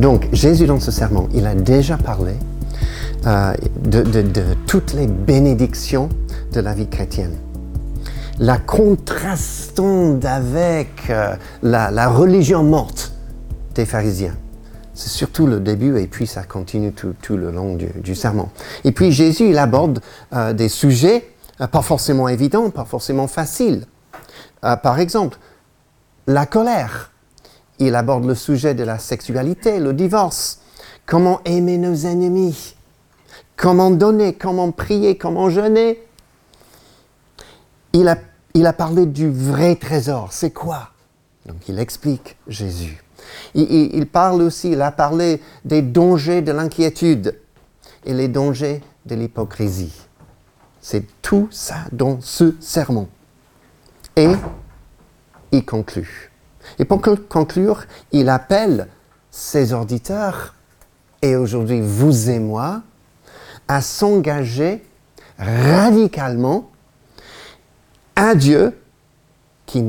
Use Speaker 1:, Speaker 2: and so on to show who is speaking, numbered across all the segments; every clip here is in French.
Speaker 1: Donc Jésus dans ce sermon, il a déjà parlé euh, de, de- de toutes les bénédictions de la vie chrétienne. La contrastant avec euh, la, la religion morte des pharisiens. C'est surtout le début et puis ça continue tout, tout le long du, du sermon. Et puis Jésus, il aborde euh, des sujets euh, pas forcément évidents, pas forcément faciles. Euh, par exemple, la colère. Il aborde le sujet de la sexualité, le divorce. Comment aimer nos ennemis? Comment donner, comment prier, comment jeûner? Il a, il a parlé du vrai trésor. C'est quoi? Donc il explique Jésus. Il, il- il parle aussi, il a parlé des dangers de l'inquiétude et les dangers de l'hypocrisie. C'est tout ça dans ce sermon. Et il conclut. Et pour con- conclure, il appelle ses auditeurs, et aujourd'hui vous et moi, à s'engager radicalement à Dieu qui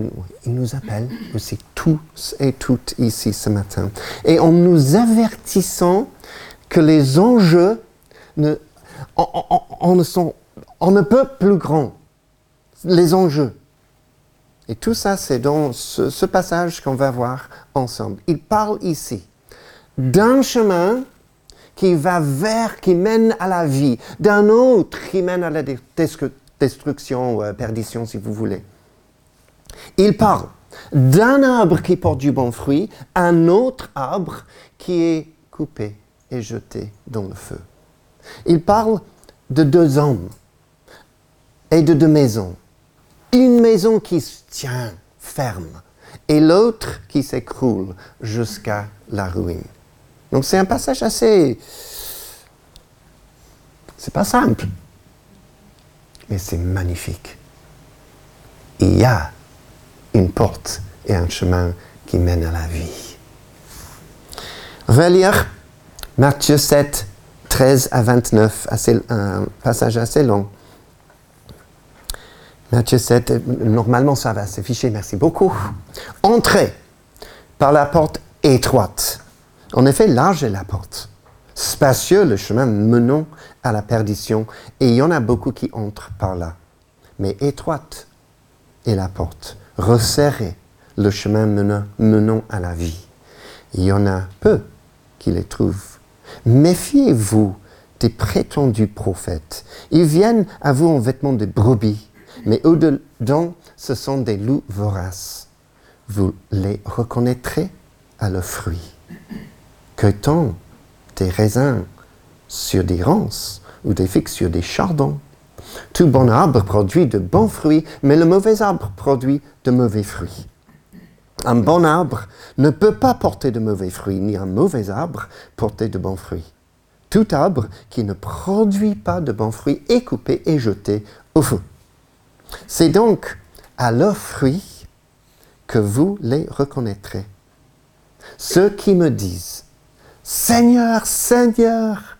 Speaker 1: nous, appelle aussi tous et toutes ici ce matin. Et en nous avertissant que les enjeux ne, en ne sont, on ne peut plus grands. Les enjeux. Et tout ça, c'est dans ce, passage qu'on va voir ensemble. Il parle ici d'un chemin qui va vers, qui mène à la vie, d'un autre qui mène à la dé- destru- destruction, euh, perdition, si vous voulez. Il parle d'un arbre qui porte du bon fruit, un autre arbre qui est coupé et jeté dans le feu. Il parle de deux hommes et de deux maisons. Une maison qui se tient ferme et l'autre qui s'écroule jusqu'à la ruine. Donc c'est un passage assez... C'est pas simple, mais c'est magnifique. Il y a une porte et un chemin qui mène à la vie. On va lire Matthieu 7, 13 à 29, assez- un passage assez long. Matthieu 7, euh, normalement ça va s'afficher, merci beaucoup. Entrez par la porte étroite. En effet, large est la porte. Spacieux le chemin menant à la perdition, et il y en a beaucoup qui entrent par là. Mais étroite est la porte, resserré le chemin menant, menant à la vie. Il y en a peu qui les trouvent. Méfiez-vous des prétendus prophètes. Ils viennent à vous en vêtements de brebis, mais au-dedans, ce sont des loups voraces. Vous les reconnaîtrez à leurs fruits. Que-t-on des raisins sur des ronces ou des figues sur des chardons Tout bon arbre produit de bons fruits, mais le mauvais arbre produit de mauvais fruits. Un bon arbre ne peut pas porter de mauvais fruits, ni un mauvais arbre porter de bons fruits. Tout arbre qui ne produit pas de bons fruits est coupé et jeté au feu. C'est donc à leurs fruits que vous les reconnaîtrez. Ceux qui me disent Seigneur, Seigneur,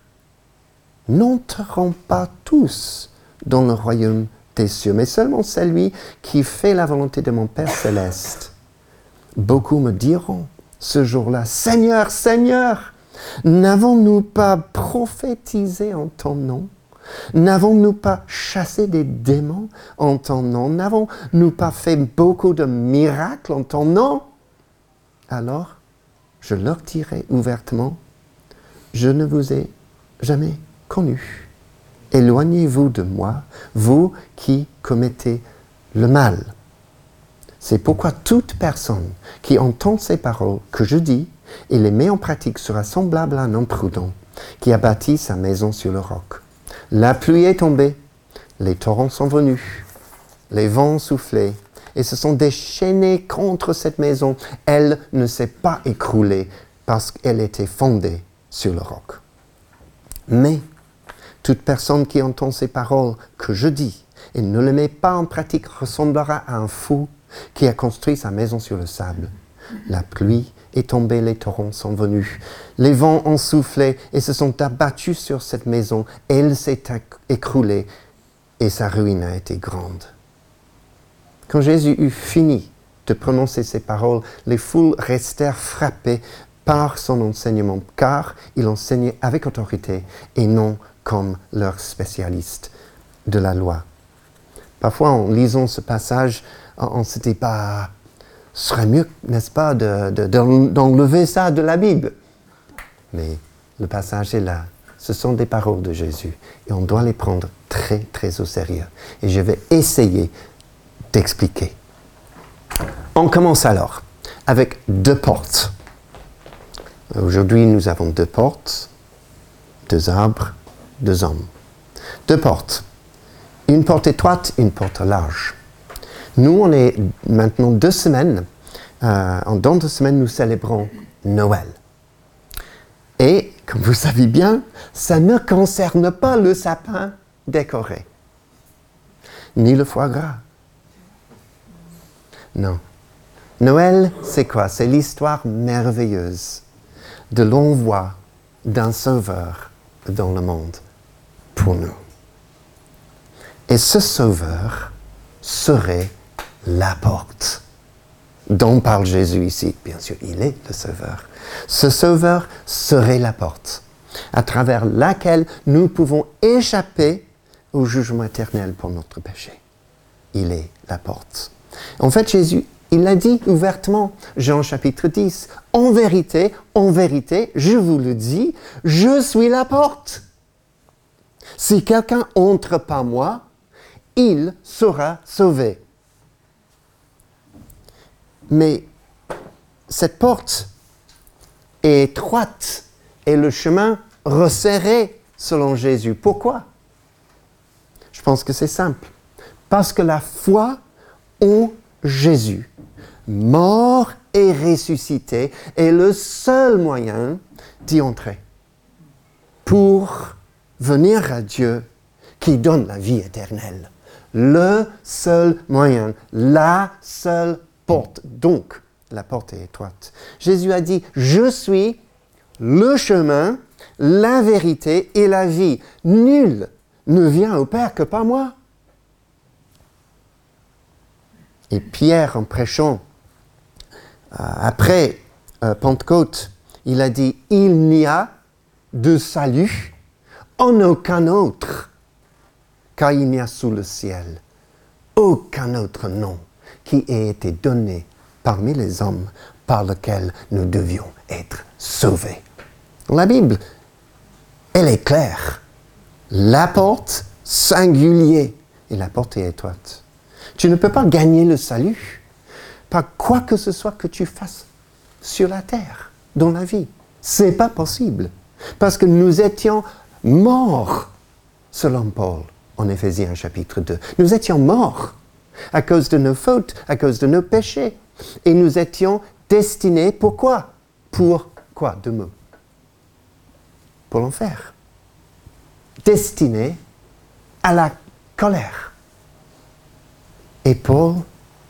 Speaker 1: n'entreront pas tous dans le royaume des cieux, mais seulement celui qui fait la volonté de mon Père céleste. Beaucoup me diront ce jour-là, Seigneur, Seigneur, n'avons-nous pas prophétisé en ton nom? N'avons-nous pas chassé des démons en ton nom? N'avons-nous pas fait beaucoup de miracles en ton nom? Alors, je leur dirai ouvertement, je ne vous ai jamais connu. Éloignez-vous de moi, vous qui commettez le mal. C'est pourquoi toute personne qui entend ces paroles que je dis et les met en pratique sera semblable à un homme prudent qui a bâti sa maison sur le roc. La pluie est tombée, les torrents sont venus, les vents soufflé et se sont déchaînés contre cette maison. Elle ne s'est pas écroulée parce qu'elle était fondée sur le roc. Mais toute personne qui entend ces paroles que je dis et ne les met pas en pratique ressemblera à un fou qui a construit sa maison sur le sable. La pluie est tombée, les torrents sont venus, les vents ont soufflé et se sont abattus sur cette maison. Elle s'est écroulée et sa ruine a été grande. Quand Jésus eut fini de prononcer ces paroles, les foules restèrent frappées par son enseignement, car il enseignait avec autorité et non comme leur spécialiste de la loi. Parfois, en lisant ce passage, on se dit, bah, ce serait mieux, n'est-ce pas, d'enlever ça de la Bible. Mais le passage est là. Ce sont des paroles de Jésus et on doit les prendre très, très au sérieux. Et je vais essayer d'expliquer. On commence alors avec deux portes. Aujourd'hui, nous avons deux portes, deux arbres, deux hommes. Deux portes. Une porte étroite, une porte large. Nous, on est maintenant deux semaines. Euh, dans deux semaines, nous célébrons Noël. Et, comme vous savez bien, ça ne concerne pas le sapin décoré, ni le foie gras. Non. Noël, c'est quoi? C'est l'histoire merveilleuse de l'envoi d'un sauveur dans le monde pour nous. Et ce sauveur serait la porte dont parle Jésus ici. Bien sûr, il est le sauveur. Ce sauveur serait la porte à travers laquelle nous pouvons échapper au jugement éternel pour notre péché. Il est la porte. En fait, Jésus, il l'a dit ouvertement, Jean chapitre 10, en vérité, en vérité, je vous le dis, je suis la porte. Si quelqu'un entre par moi, il sera sauvé. Mais cette porte est étroite et le chemin resserré selon Jésus. Pourquoi? Je pense que c'est simple. Parce que la foi en Jésus, mort et ressuscité, est le seul moyen d'y entrer pour venir à Dieu qui donne la vie éternelle. Le seul moyen, la seule Donc, la porte est étroite. Jésus a dit, je suis le chemin, la vérité et la vie. Nul ne vient au Père que par moi. Et Pierre, en prêchant euh, après euh, Pentecôte, il a dit, il n'y a de salut en aucun autre, car il n'y a sous le ciel aucun autre nom qui ait été donné parmi les hommes par lequel nous devions être sauvés. La Bible, elle est claire. La porte singulier et la porte est étroite. Tu ne peux pas gagner le salut par quoi que ce soit que tu fasses sur la terre, dans la vie. C'est pas possible. Parce que nous étions morts, selon Paul, en Éphésiens chapitre 2. Nous étions morts à cause de nos fautes, à cause de nos péchés. Et nous étions destinés, pourquoi Pour quoi Deux mots. Pour l'enfer. Destinés à la colère. Et Paul,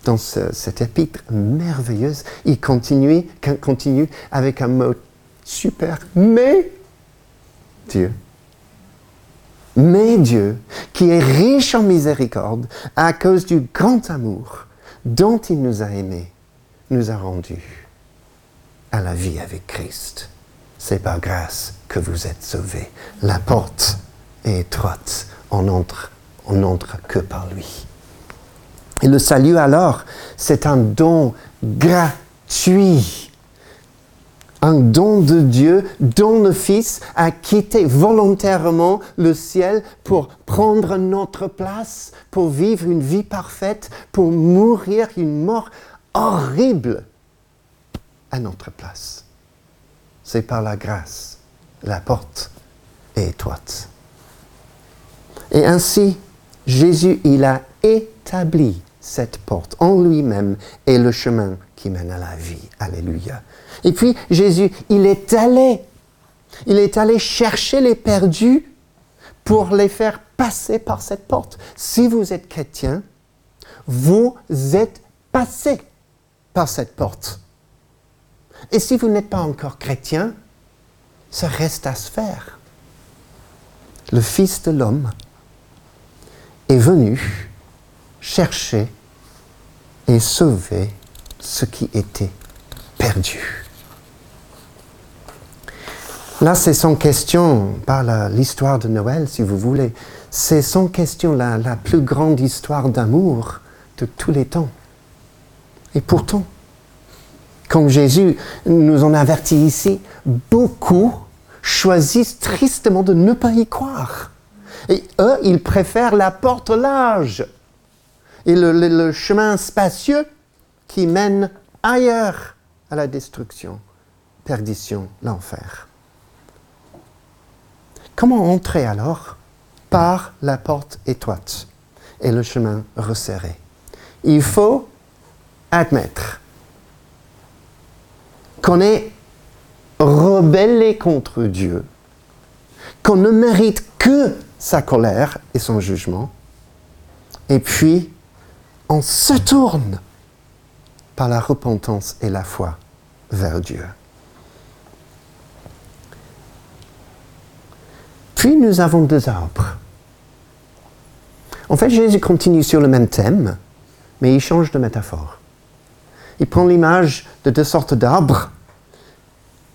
Speaker 1: dans cette épître merveilleuse, il continue, continue avec un mot super, mais Dieu mais Dieu, qui est riche en miséricorde, à cause du grand amour dont il nous a aimés, nous a rendus à la vie avec Christ. C'est par grâce que vous êtes sauvés. La porte est étroite, on n'entre on n'entre que par lui. Et le salut alors, c'est un don gratuit un don de Dieu dont le Fils a quitté volontairement le ciel pour prendre notre place, pour vivre une vie parfaite, pour mourir une mort horrible à notre place. C'est par la grâce. La porte est étroite. Et ainsi, Jésus, il a établi cette porte en lui-même et le chemin qui mène à la vie. Alléluia. Et puis Jésus, il est allé, il est allé chercher les perdus pour les faire passer par cette porte. Si vous êtes chrétien, vous êtes passé par cette porte. Et si vous n'êtes pas encore chrétien, ça reste à se faire. Le Fils de l'homme est venu chercher et sauver ce qui était perdu. Là, c'est sans question, par l'histoire de Noël, si vous voulez, c'est sans question la, la plus grande histoire d'amour de tous les temps. Et pourtant, comme Jésus nous en avertit ici, beaucoup choisissent tristement de ne pas y croire. Et eux, ils préfèrent la porte large et le, chemin spacieux qui mène ailleurs à la destruction, perdition, l'enfer. Comment entrer alors Par la porte étroite et le chemin resserré? Il faut admettre qu'on est rebellé contre Dieu, qu'on ne mérite que sa colère et son jugement, et puis on se tourne par la repentance et la foi vers Dieu. Puis nous avons deux arbres. En fait, Jésus continue sur le même thème, mais il change de métaphore. Il prend l'image de deux sortes d'arbres,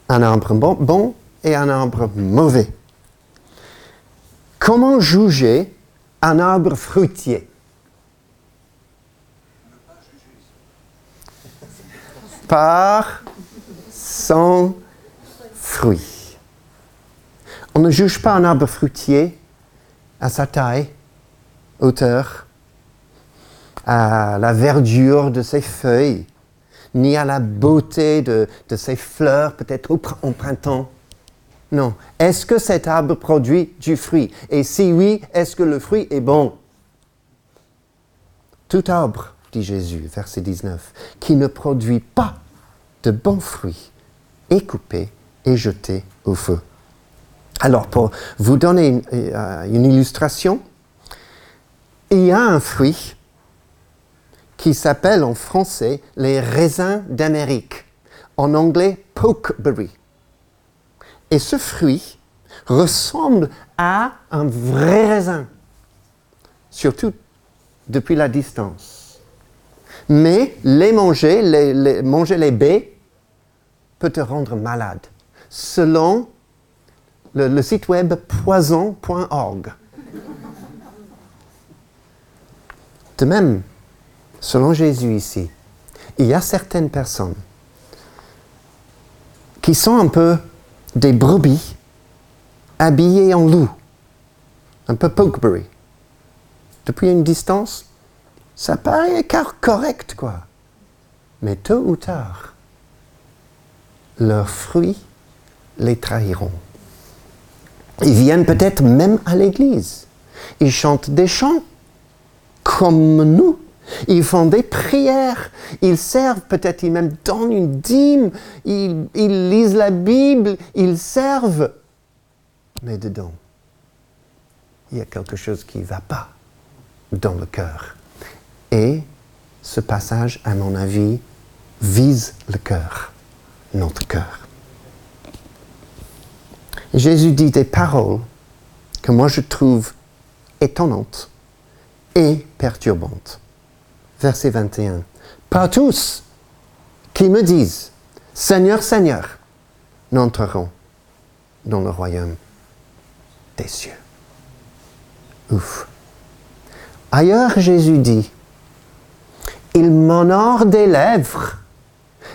Speaker 1: un arbre bon, et un arbre mauvais. Comment juger un arbre fruitier? Par son fruit. On ne juge pas un arbre fruitier à sa taille, hauteur, à la verdure de ses feuilles, ni à la beauté de, ses fleurs, peut-être au printemps. Non. Est-ce que cet arbre produit du fruit? Et si oui, est-ce que le fruit est bon? Tout arbre, dit Jésus, verset 19, qui ne produit pas de bons fruits est coupé et jeté au feu. Alors, pour vous donner une, euh, une illustration, il y a un fruit qui s'appelle en français les raisins d'Amérique, en anglais pokeberry. Et ce fruit ressemble à un vrai raisin, surtout depuis la distance. Mais les manger, manger les baies, peut te rendre malade, selon le, le site web poison.org. De même, selon Jésus ici, il y a certaines personnes qui sont un peu des brebis habillées en loup, un peu pokeberry. Depuis une distance, ça paraît correct, quoi. Mais tôt ou tard, leurs fruits les trahiront. Ils viennent peut-être même à l'église. Ils chantent des chants comme nous. Ils font des prières, ils servent, peut-être ils même donnent une dîme, ils, lisent la Bible, ils servent. Mais dedans, il y a quelque chose qui ne va pas dans le cœur. Et ce passage, à mon avis, vise le cœur, notre cœur. Jésus dit des paroles que moi je trouve étonnantes et perturbantes verset 21. Pas tous qui me disent, Seigneur, Seigneur, n'entreront dans le royaume des cieux. Ouf. Ailleurs, Jésus dit, ils m'honorent des lèvres,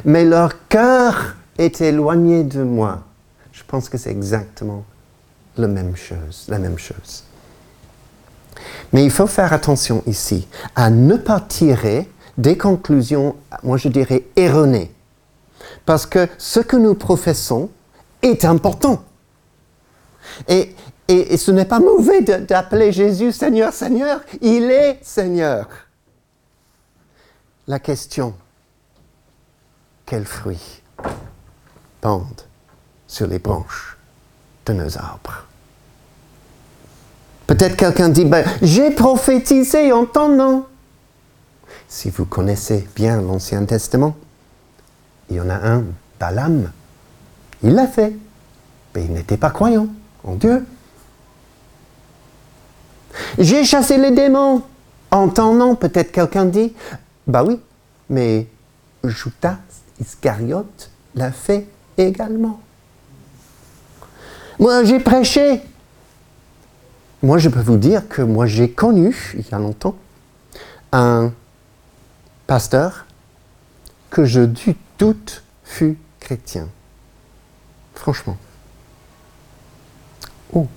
Speaker 1: mais leur cœur est éloigné de moi. Je pense que c'est exactement la même chose, la même chose. Mais il faut faire attention ici à ne pas tirer des conclusions, moi je dirais, erronées. Parce que ce que nous professons est important. Et, et, ce n'est pas mauvais d'appeler Jésus Seigneur, Seigneur. Il est Seigneur. La question, quels fruits pendent sur les branches de nos arbres? Peut-être quelqu'un dit, ben, j'ai prophétisé en ton. Si vous connaissez bien l'Ancien Testament, il y en a un, Balaam. Il l'a fait, mais il n'était pas croyant en Dieu. J'ai chassé les démons en ton peut-être quelqu'un dit, bah oui, mais Judas Iscariote l'a fait également. Moi, j'ai prêché. Moi, je peux vous dire que moi, j'ai connu, il y a longtemps, un pasteur que je du doute fut chrétien. Franchement. Oh.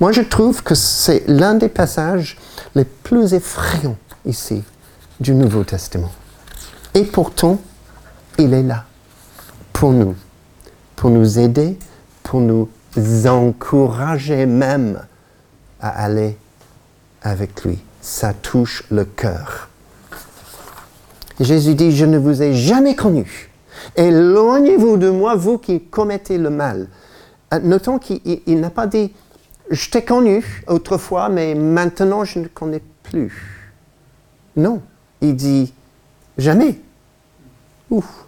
Speaker 1: Moi, je trouve que c'est l'un des passages les plus effrayants ici du Nouveau Testament. Et pourtant, il est là pour nous, pour nous aider, pour nous encourager même à aller avec lui. Ça touche le cœur. Jésus dit, je ne vous ai jamais connu. Éloignez-vous de moi, vous qui commettez le mal. Euh, notons qu'il n'a pas dit, je t'ai connu autrefois, mais maintenant je ne connais plus. Non, il dit, jamais. Ouf.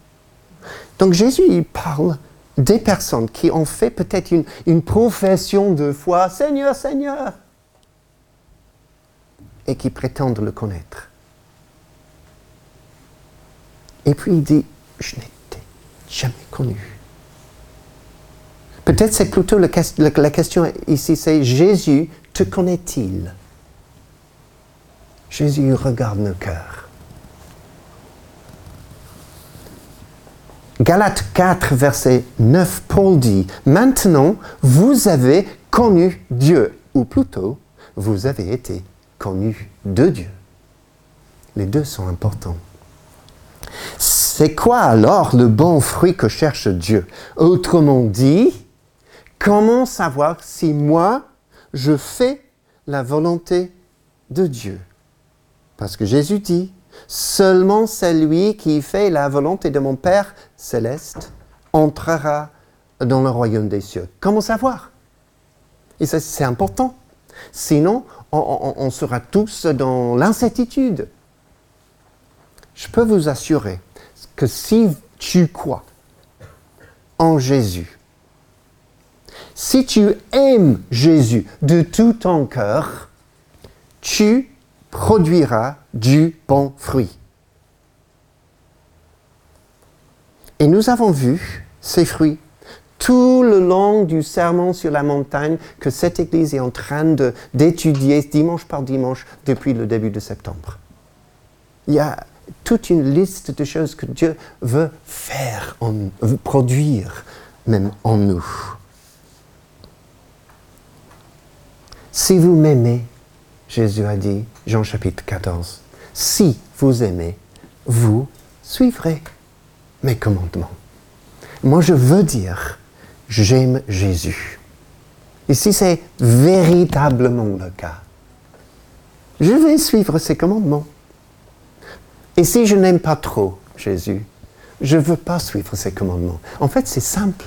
Speaker 1: Donc Jésus, il parle des personnes qui ont fait peut-être une, profession de foi, Seigneur, Seigneur, et qui prétendent le connaître. Et puis il dit, je n'ai jamais connu. Peut-être c'est plutôt la question ici, c'est Jésus, te connaît-il? Jésus regarde nos cœurs. Galates 4, verset 9, Paul dit, Maintenant, vous avez connu Dieu, ou plutôt, vous avez été connu de Dieu. Les deux sont importants. C'est quoi alors le bon fruit que cherche Dieu? Autrement dit, comment savoir si moi, je fais la volonté de Dieu? Parce que Jésus dit, seulement celui qui fait la volonté de mon Père céleste entrera dans le royaume des cieux. Comment savoir? Et c'est important. Sinon, on sera tous dans l'incertitude. Je peux vous assurer que si tu crois en Jésus, si tu aimes Jésus de tout ton cœur, tu produiras du bon fruit. Et nous avons vu ces fruits tout le long du sermon sur la montagne que cette Église est en train d'étudier dimanche par dimanche depuis le début de septembre. Il y a toute une liste de choses que Dieu veut faire, en, veut produire même en nous. Si vous m'aimez, Jésus a dit, Jean chapitre 14, si vous aimez, vous suivrez mes commandements. Moi, je veux dire, j'aime Jésus. Ici, c'est véritablement le cas. Je vais suivre ses commandements. Et si je n'aime pas trop Jésus, je ne veux pas suivre ses commandements. En fait, c'est simple.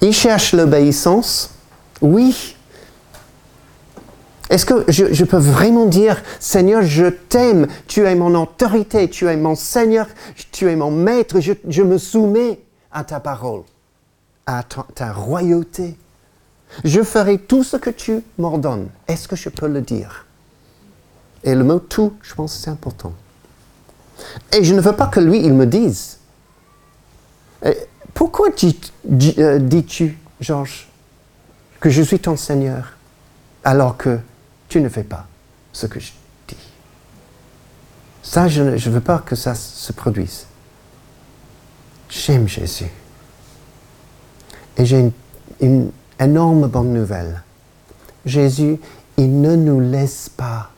Speaker 1: Il cherche l'obéissance, oui. Est-ce que je, peux vraiment dire, Seigneur, je t'aime, tu es mon autorité, tu es mon Seigneur, tu es mon maître, je, me soumets à ta parole, à ta royauté. Je ferai tout ce que tu m'ordonnes. Est-ce que je peux le dire? Et le mot tout, je pense c'est important. Et je ne veux pas que lui, il me dise. pourquoi euh, dis-tu, Georges, que je suis ton Seigneur, alors que tu ne fais pas ce que je dis Ça, je ne veux pas que ça se produise. J'aime Jésus. Et j'ai une énorme bonne nouvelle. Jésus, il ne nous laisse pas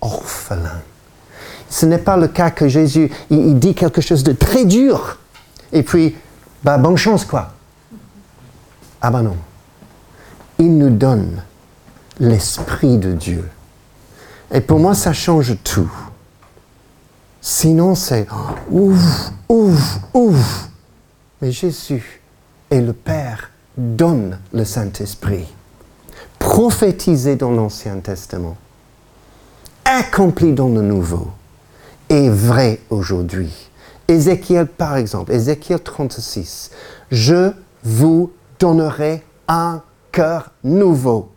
Speaker 1: orphelin. Ce n'est pas le cas que Jésus, il, dit quelque chose de très dur, et puis, bah, bonne chance quoi. Ah ben non. Il nous donne l'Esprit de Dieu. Et pour moi, ça change tout. Sinon, c'est ouf, ouf, ouf. Mais Jésus et le Père donnent le Saint-Esprit, prophétisé dans l'Ancien Testament accompli dans le nouveau est vrai aujourd'hui. Ézéchiel, par exemple, Ézéchiel 36, je vous donnerai un cœur nouveau.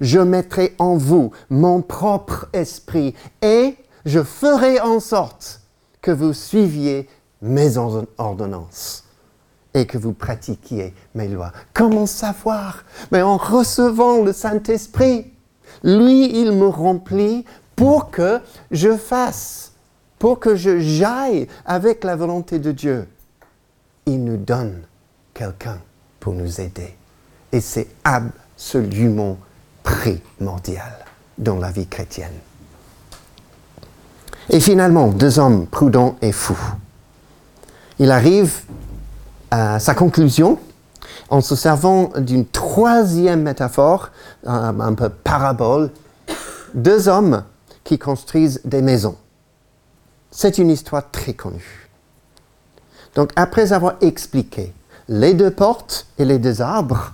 Speaker 1: Je mettrai en vous mon propre esprit et je ferai en sorte que vous suiviez mes ordonnances. et que vous pratiquiez mes lois. Comment savoir? Mais en recevant le Saint-Esprit. Lui, il me remplit pour que je fasse, pour que je j'aille avec la volonté de Dieu. Il nous donne quelqu'un pour nous aider. Et c'est absolument primordial dans la vie chrétienne. Et finalement, deux hommes prudents et fous. Il arrive à sa conclusion en se servant d'une troisième métaphore, un, peu parabole, deux hommes qui construisent des maisons. C'est une histoire très connue. Donc après avoir expliqué les deux portes et les deux arbres,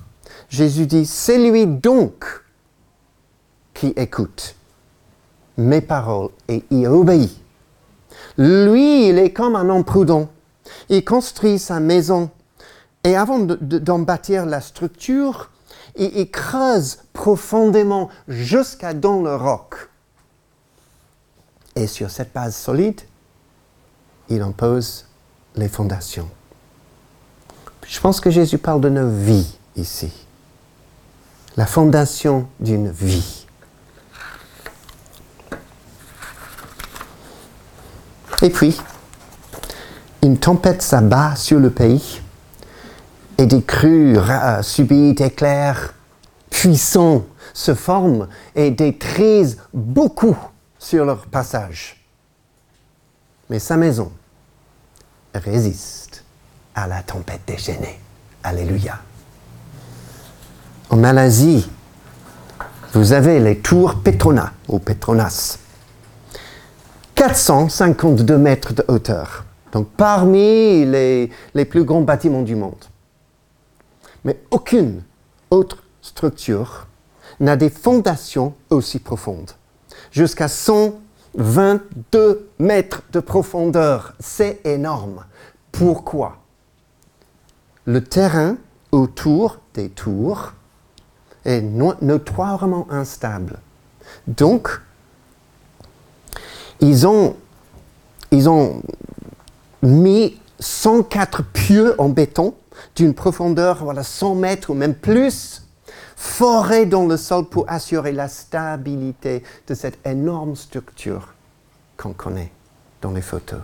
Speaker 1: Jésus dit, c'est lui donc qui écoute mes paroles et y obéit. Lui, il est comme un homme prudent. Il construit sa maison et avant d'en bâtir la structure, il, creuse profondément jusqu'à dans le roc. Et sur cette base solide, il en pose les fondations. Je pense que Jésus parle de nos vies ici. La fondation d'une vie. Et puis, une tempête s'abat sur le pays et des crues subites, éclairs puissants se forment et détruisent beaucoup sur leur passage. Mais sa maison résiste à la tempête déchaînée. Alléluia. En Malaisie, vous avez les tours Petronas ou Petronas. 452 mètres de hauteur. Donc parmi les, plus grands bâtiments du monde. Mais aucune autre structure n'a des fondations aussi profondes. Jusqu'à 122 mètres de profondeur. C'est énorme. Pourquoi? Le terrain autour des tours est notoirement instable. Donc, ils ont, ils ont mis 104 pieux en béton d'une profondeur voilà, 100 mètres ou même plus, forés dans le sol pour assurer la stabilité de cette énorme structure qu'on connaît dans les photos.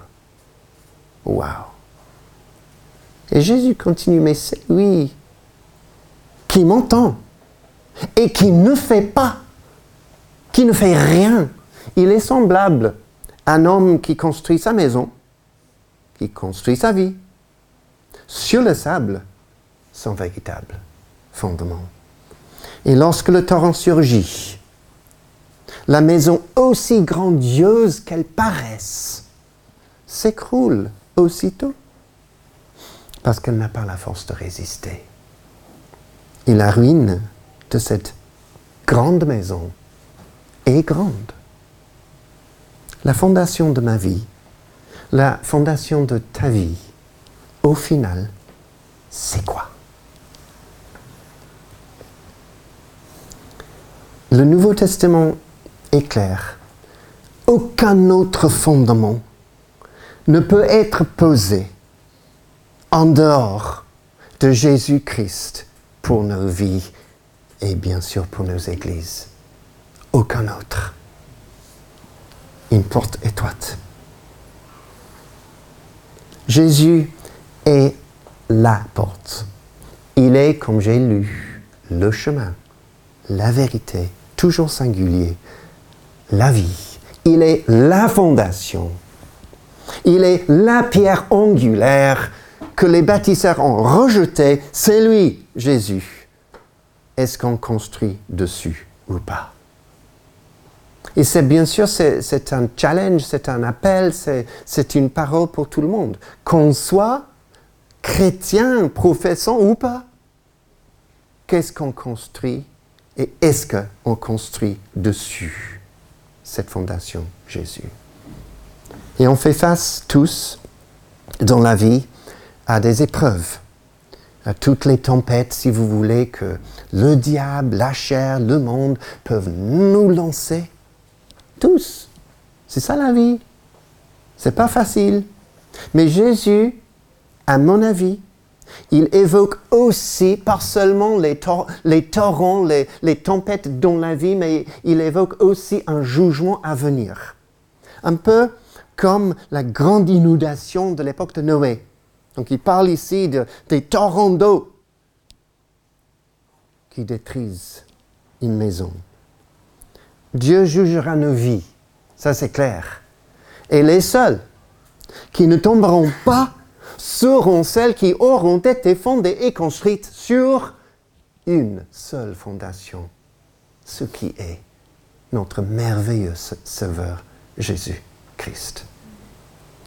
Speaker 1: Wow! Et Jésus continue, mais c'est lui qui m'entend et qui ne fait pas, qui ne fait rien. Il est semblable un homme qui construit sa maison, qui construit sa vie sur le sable sans véritable fondement. Et lorsque le torrent surgit, la maison aussi grandiose qu'elle paraisse s'écroule aussitôt parce qu'elle n'a pas la force de résister. Et la ruine de cette grande maison est grande. La fondation de ma vie, la fondation de ta vie, au final, c'est quoi? Le Nouveau Testament est clair. Aucun autre fondement ne peut être posé en dehors de Jésus-Christ pour nos vies et bien sûr pour nos églises. Aucun autre. Une porte étroite. Jésus est la porte. Il est, comme j'ai lu, le chemin, la vérité, toujours singulier, la vie. Il est la fondation. Il est la pierre angulaire que les bâtisseurs ont rejetée. C'est lui, Jésus. Est-ce qu'on construit dessus ou pas? Et c'est bien sûr, c'est un challenge, c'est un appel, c'est une parole pour tout le monde. Qu'on soit chrétien, professant ou pas, qu'est-ce qu'on construit et est-ce qu'on construit dessus cette fondation Jésus? Et on fait face tous dans la vie à des épreuves, à toutes les tempêtes, si vous voulez, que le diable, la chair, le monde peuvent nous lancer tous. C'est ça la vie. C'est pas facile. Mais Jésus, à mon avis, il évoque aussi, pas seulement les, torrents, les, tempêtes dans la vie, mais il évoque aussi un jugement à venir. Un peu comme la grande inondation de l'époque de Noé. Donc il parle ici des torrents d'eau qui détruisent une maison. Dieu jugera nos vies, ça c'est clair. Et les seuls qui ne tomberont pas seront celles qui auront été fondées et construites sur une seule fondation, ce qui est notre merveilleux Sauveur Jésus-Christ.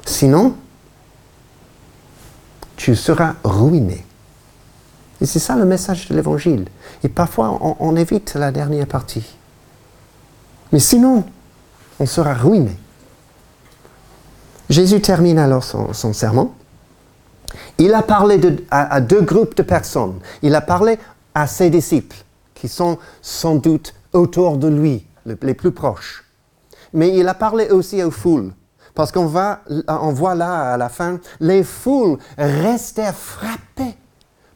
Speaker 1: Sinon, tu seras ruiné. Et c'est ça le message de l'Évangile. Et parfois, on, évite la dernière partie. Mais sinon, on sera ruiné. Jésus termine alors son sermon il a parlé à, deux groupes de personnes. Il a parlé à ses disciples, qui sont sans doute autour de lui, les plus proches. Mais il a parlé aussi aux foules, parce qu'on on voit là à la fin, les foules restaient frappées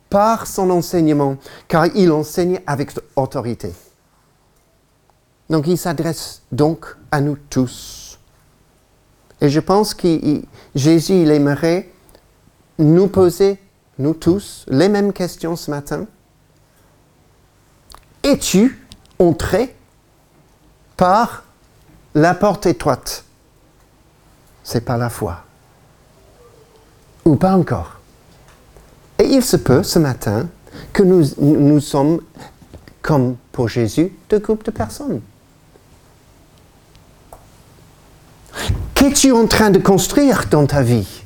Speaker 1: par son enseignement, car il enseignait avec autorité. Donc il s'adresse donc à nous tous. Et je pense que Jésus, il aimerait nous poser, nous tous, les mêmes questions ce matin Es-tu entré par la porte étroite? C'est pas la foi. Ou pas encore. Et il se peut ce matin que nous, nous sommes, comme pour Jésus, deux groupes de personnes. Qu'es-tu en train de construire dans ta vie?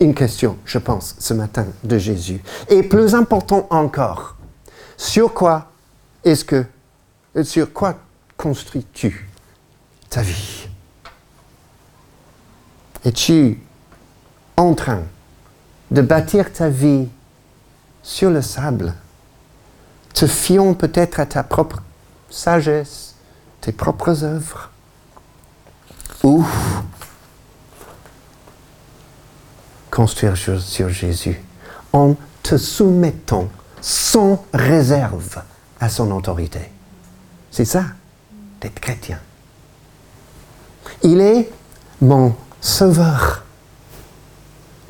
Speaker 1: Une question, je pense, ce matin de Jésus. Et plus important encore, sur quoi est-ce que, sur quoi construis-tu ta vie? Es-tu en train de bâtir ta vie sur le sable, te fiant peut-être à ta propre sagesse, tes propres œuvres, ou construire sur, Jésus en te soumettant sans réserve à son autorité. C'est ça, d'être chrétien. Il est mon sauveur.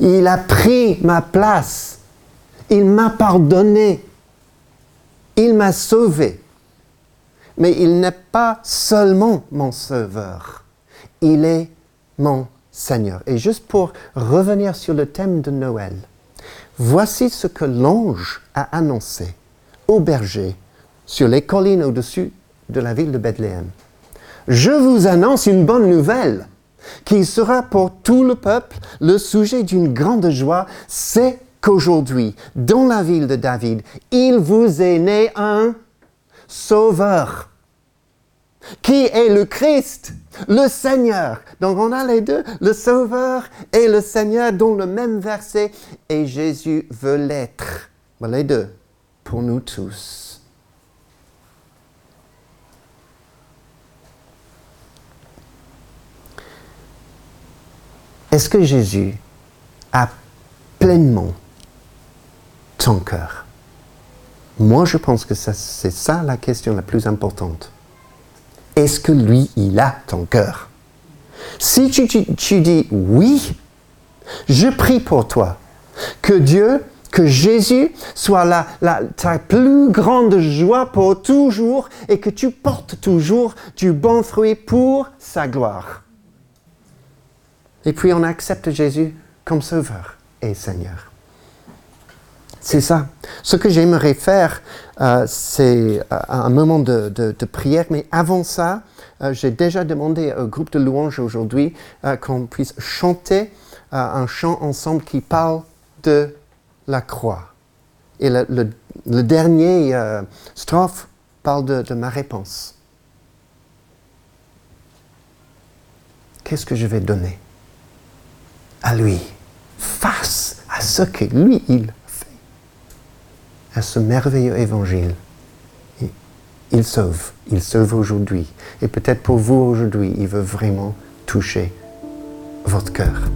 Speaker 1: Il a pris ma place. Il m'a pardonné. Il m'a sauvé. Mais il n'est pas seulement mon sauveur. Il est mon Seigneur. Et juste pour revenir sur le thème de Noël, voici ce que l'ange a annoncé au berger sur les collines au-dessus de la ville de Bethléem. Je vous annonce une bonne nouvelle qui sera pour tout le peuple le sujet d'une grande joie, c'est qu'aujourd'hui, dans la ville de David, il vous est né un sauveur qui est le Christ, le Seigneur. Donc on a les deux, le Sauveur et le Seigneur dans le même verset. Et Jésus veut l'être. Les deux, pour nous tous. Est-ce que Jésus a pleinement ton cœur? Moi, je pense que c'est ça la question la plus importante est-ce que lui, il a ton cœur? Si tu, dis oui, je prie pour toi que Dieu, que Jésus soit ta plus grande joie pour toujours et que tu portes toujours du bon fruit pour sa gloire. Et puis on accepte Jésus comme Sauveur et Seigneur. C'est ça. Ce que j'aimerais faire, euh, c'est euh, un moment de, prière, mais avant ça, euh, j'ai déjà demandé au groupe de louanges aujourd'hui qu'on puisse chanter un chant ensemble qui parle de la croix. Et le, dernier strophe parle de ma réponse. Qu'est-ce que je vais donner à lui face à ce que lui, il à ce merveilleux évangile. Il sauve, il sauve aujourd'hui. Et peut-être pour vous aujourd'hui, il veut vraiment toucher votre cœur.